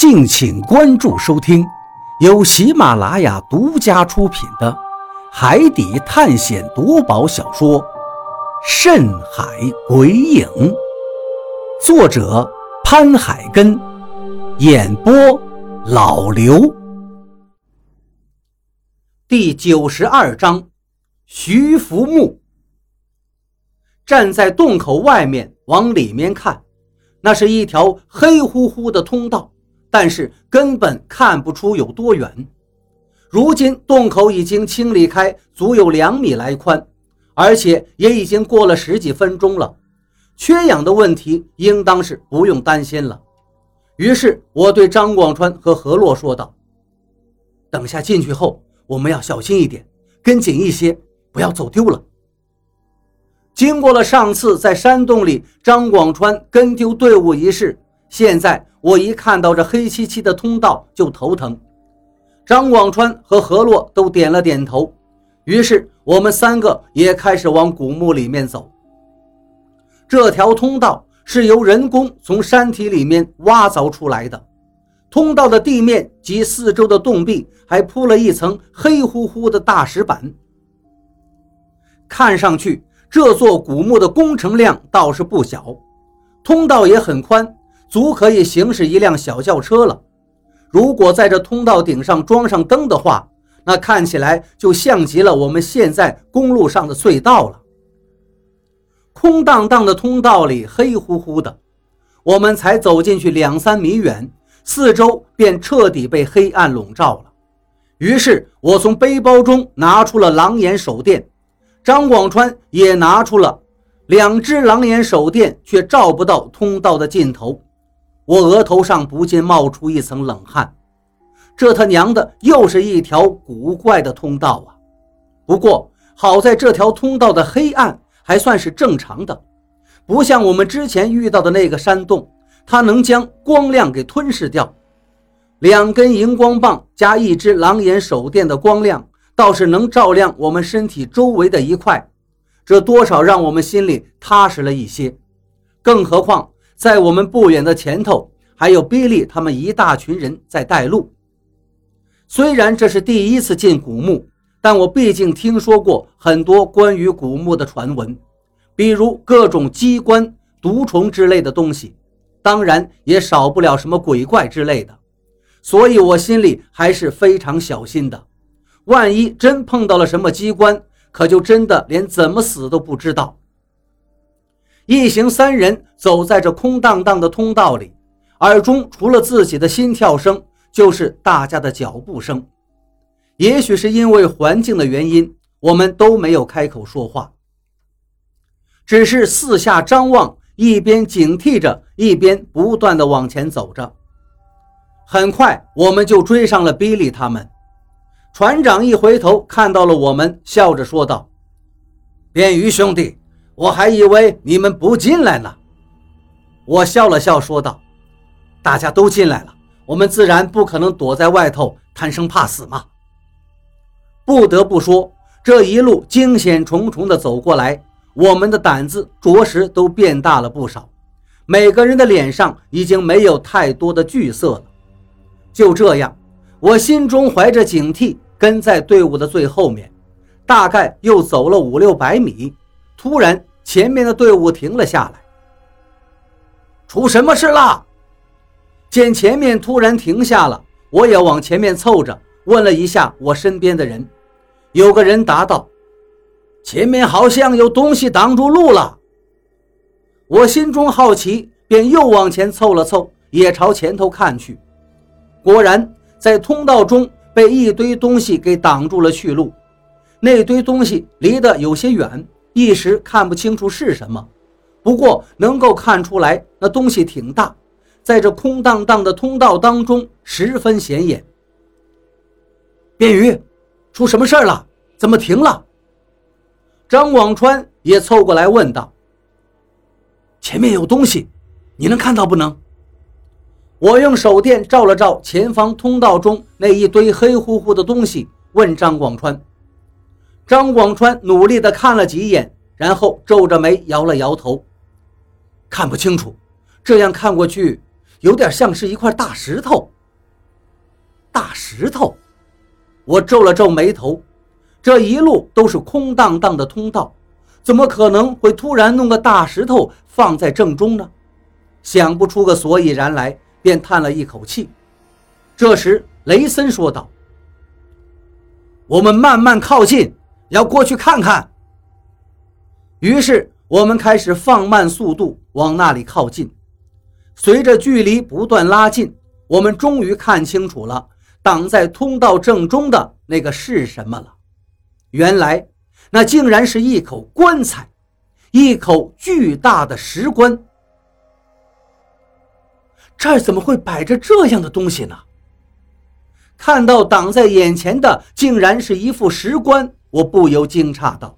敬请关注收听，由喜马拉雅独家出品的《海底探险夺宝小说》《深海鬼影》，作者潘海根，演播老刘。第九十二章，徐福木站在洞口外面往里面看，那是一条黑乎乎的通道。但是根本看不出有多远。如今洞口已经清理开，足有两米来宽，而且也已经过了十几分钟了。缺氧的问题应当是不用担心了。于是我对张广川和何洛说道：“等下进去后，我们要小心一点，跟紧一些，不要走丢了。”经过了上次在山洞里张广川跟丢队伍一事，现在。我一看到这黑漆漆的通道就头疼，张广川和何洛都点了点头，于是我们三个也开始往古墓里面走。这条通道是由人工从山体里面挖凿出来的，通道的地面及四周的洞壁还铺了一层黑乎乎的大石板，看上去这座古墓的工程量倒是不小，通道也很宽。足可以行驶一辆小轿车了。如果在这通道顶上装上灯的话，那看起来就像极了我们现在公路上的隧道了。空荡荡的通道里黑乎乎的，我们才走进去两三米远，四周便彻底被黑暗笼罩了。于是我从背包中拿出了狼眼手电，张广川也拿出了两只狼眼手电，却照不到通道的尽头。我额头上不禁冒出一层冷汗，这他娘的又是一条古怪的通道啊！不过好在这条通道的黑暗还算是正常的，不像我们之前遇到的那个山洞，它能将光亮给吞噬掉。两根荧光棒加一只狼眼手电的光亮，倒是能照亮我们身体周围的一块，这多少让我们心里踏实了一些。更何况。在我们不远的前头，还有比利他们一大群人在带路。虽然这是第一次进古墓，但我毕竟听说过很多关于古墓的传闻，比如各种机关、毒虫之类的东西，当然也少不了什么鬼怪之类的。所以我心里还是非常小心的，万一真碰到了什么机关，可就真的连怎么死都不知道。一行三人走在这空荡荡的通道里，耳中除了自己的心跳声，就是大家的脚步声。也许是因为环境的原因，我们都没有开口说话，只是四下张望，一边警惕着，一边不断的往前走着。很快，我们就追上了比利他们。船长一回头看到了我们，笑着说道：“便鱼兄弟。”我还以为你们不进来呢，我笑了笑说道：“大家都进来了，我们自然不可能躲在外头贪生怕死嘛。”不得不说，这一路惊险重重的走过来，我们的胆子着实都变大了不少，每个人的脸上已经没有太多的惧色了。就这样，我心中怀着警惕，跟在队伍的最后面，大概又走了五六百米，突然。前面的队伍停了下来，出什么事了？见前面突然停下了，我也往前面凑着问了一下我身边的人，有个人答道：“前面好像有东西挡住路了。”我心中好奇，便又往前凑了凑，也朝前头看去，果然在通道中被一堆东西给挡住了去路，那堆东西离得有些远。一时看不清楚是什么，不过能够看出来那东西挺大，在这空荡荡的通道当中十分显眼。便鱼，出什么事了？怎么停了？张广川也凑过来问道：“前面有东西，你能看到不能？”我用手电照了照前方通道中那一堆黑乎乎的东西，问张广川。张广川努力地看了几眼，然后皱着眉摇了摇头，看不清楚。这样看过去，有点像是一块大石头。大石头，我皱了皱眉头。这一路都是空荡荡的通道，怎么可能会突然弄个大石头放在正中呢？想不出个所以然来，便叹了一口气。这时，雷森说道：“我们慢慢靠近，要过去看看。”于是，我们开始放慢速度往那里靠近。随着距离不断拉近，我们终于看清楚了挡在通道正中的那个是什么了。原来，那竟然是一口棺材，一口巨大的石棺。这儿怎么会摆着这样的东西呢？看到挡在眼前的竟然是一副石棺，我不由惊诧道：“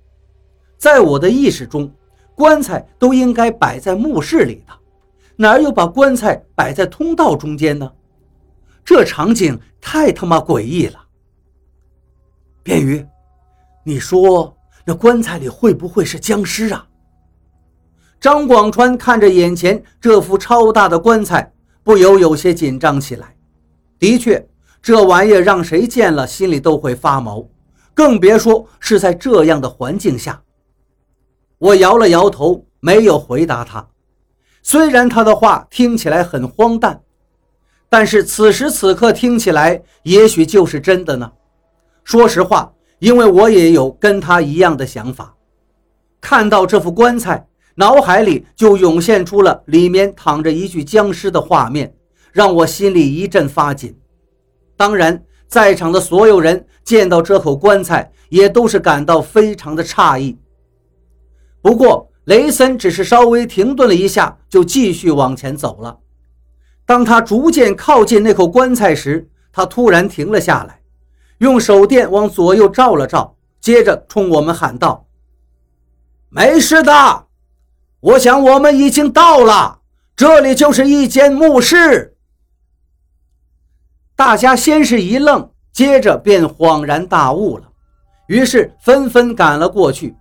在我的意识中，棺材都应该摆在墓室里的，哪有把棺材摆在通道中间呢？这场景太他妈诡异了！”便于。你说那棺材里会不会是僵尸啊？张广川看着眼前这副超大的棺材，不由有些紧张起来。的确，这玩意让谁见了心里都会发毛，更别说是在这样的环境下。我摇了摇头，没有回答他。虽然他的话听起来很荒诞，但是此时此刻听起来也许就是真的呢。说实话。因为我也有跟他一样的想法，看到这副棺材，脑海里就涌现出了里面躺着一具僵尸的画面，让我心里一阵发紧。当然，在场的所有人见到这口棺材，也都是感到非常的诧异。不过，雷森只是稍微停顿了一下，就继续往前走了。当他逐渐靠近那口棺材时，他突然停了下来。用手电往左右照了照，接着冲我们喊道：“没事的，我想我们已经到了，这里就是一间墓室。”大家先是一愣，接着便恍然大悟了，于是纷纷赶了过去。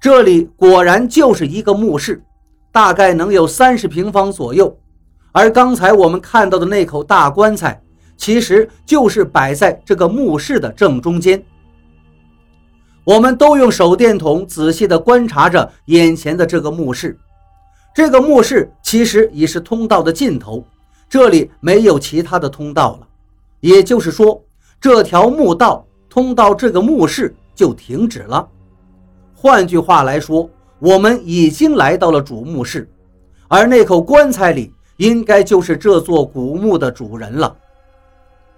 这里果然就是一个墓室，大概能有三十平方左右，而刚才我们看到的那口大棺材。其实就是摆在这个墓室的正中间。我们都用手电筒仔细地观察着眼前的这个墓室。这个墓室其实已是通道的尽头，这里没有其他的通道了。也就是说，这条墓道通到这个墓室就停止了。换句话来说，我们已经来到了主墓室，而那口棺材里应该就是这座古墓的主人了。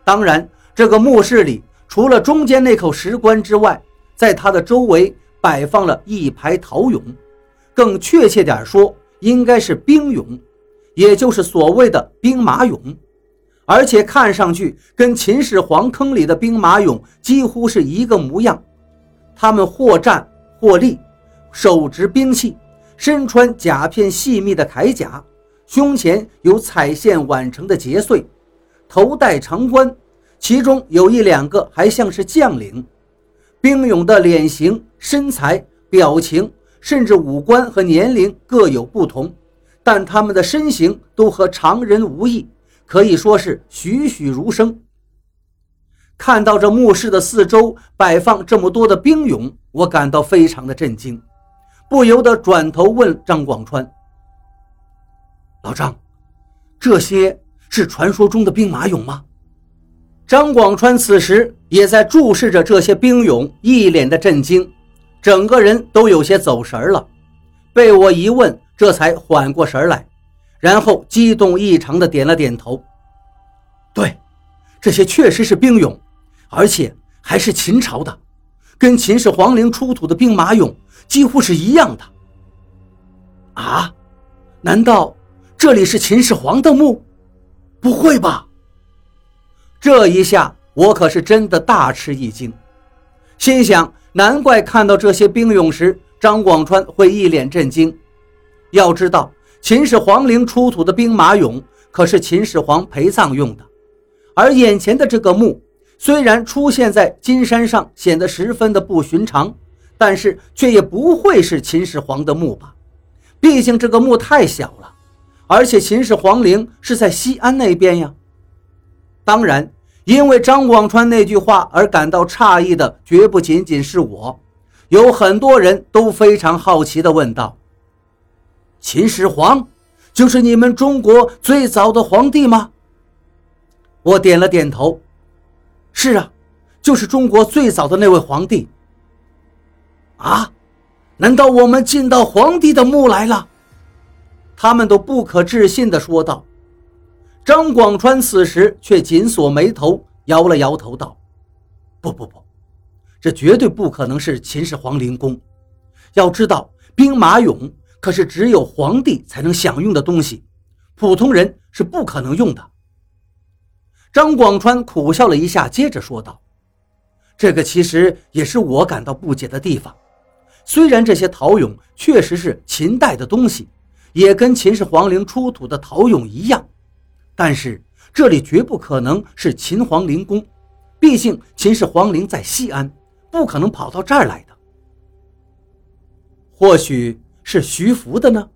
当然，这个墓室里除了中间那口石棺之外，在它的周围摆放了一排陶俑，更确切点说，应该是兵俑，也就是所谓的兵马俑，而且看上去跟秦始皇坑里的兵马俑几乎是一个模样。他们或站或立，手执兵器，身穿甲片细密的铠甲，胸前有彩线挽成的结穗。头戴长冠，其中有一两个还像是将领。兵俑的脸型、身材、表情，甚至五官和年龄各有不同，但他们的身形都和常人无异，可以说是栩栩如生。看到这墓室的四周摆放这么多的兵俑，我感到非常的震惊，不由得转头问张广川：“老张，这些……”是传说中的兵马俑吗？张广川此时也在注视着这些兵俑，一脸的震惊，整个人都有些走神了。被我一问，这才缓过神来，然后激动异常的点了点头：“对，这些确实是兵俑，而且还是秦朝的，跟秦始皇陵出土的兵马俑几乎是一样的。”啊？难道这里是秦始皇的墓？不会吧！这一下我可是真的大吃一惊，心想：难怪看到这些兵俑时，张广川会一脸震惊。要知道，秦始皇陵出土的兵马俑可是秦始皇陪葬用的，而眼前的这个墓虽然出现在金山上，显得十分的不寻常，但是却也不会是秦始皇的墓吧？毕竟这个墓太小了。而且秦始皇陵是在西安那边呀。当然，因为张广川那句话而感到诧异的，绝不仅仅是我，有很多人都非常好奇地问道：“秦始皇就是你们中国最早的皇帝吗？”我点了点头：“是啊，就是中国最早的那位皇帝。”啊，难道我们进到皇帝的墓来了？他们都不可置信地说道。张广川此时却紧锁眉头，摇了摇头道：“不不不，这绝对不可能是秦始皇陵宫。要知道，兵马俑可是只有皇帝才能享用的东西，普通人是不可能用的。”张广川苦笑了一下，接着说道：“这个其实也是我感到不解的地方。虽然这些陶俑确实是秦代的东西。”也跟秦始皇陵出土的陶俑一样，但是这里绝不可能是秦皇陵宫，毕竟秦始皇陵在西安，不可能跑到这儿来的。或许是徐福的呢？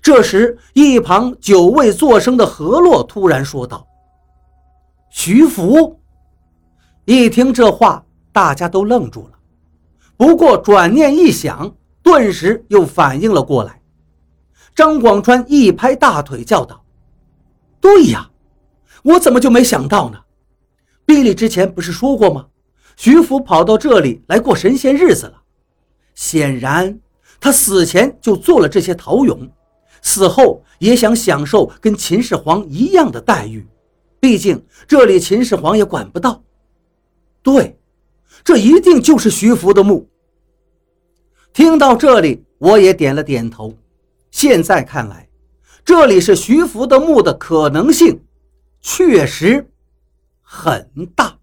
这时，一旁久未作声的何洛突然说道：“徐福！”一听这话，大家都愣住了，不过转念一想，顿时又反应了过来。张广川一拍大腿，叫道：“对呀，我怎么就没想到呢？比利之前不是说过吗？徐福跑到这里来过神仙日子了。显然，他死前就做了这些陶俑，死后也想享受跟秦始皇一样的待遇。毕竟这里秦始皇也管不到。对，这一定就是徐福的墓。”听到这里，我也点了点头。现在看来，这里是徐福的墓的可能性确实很大。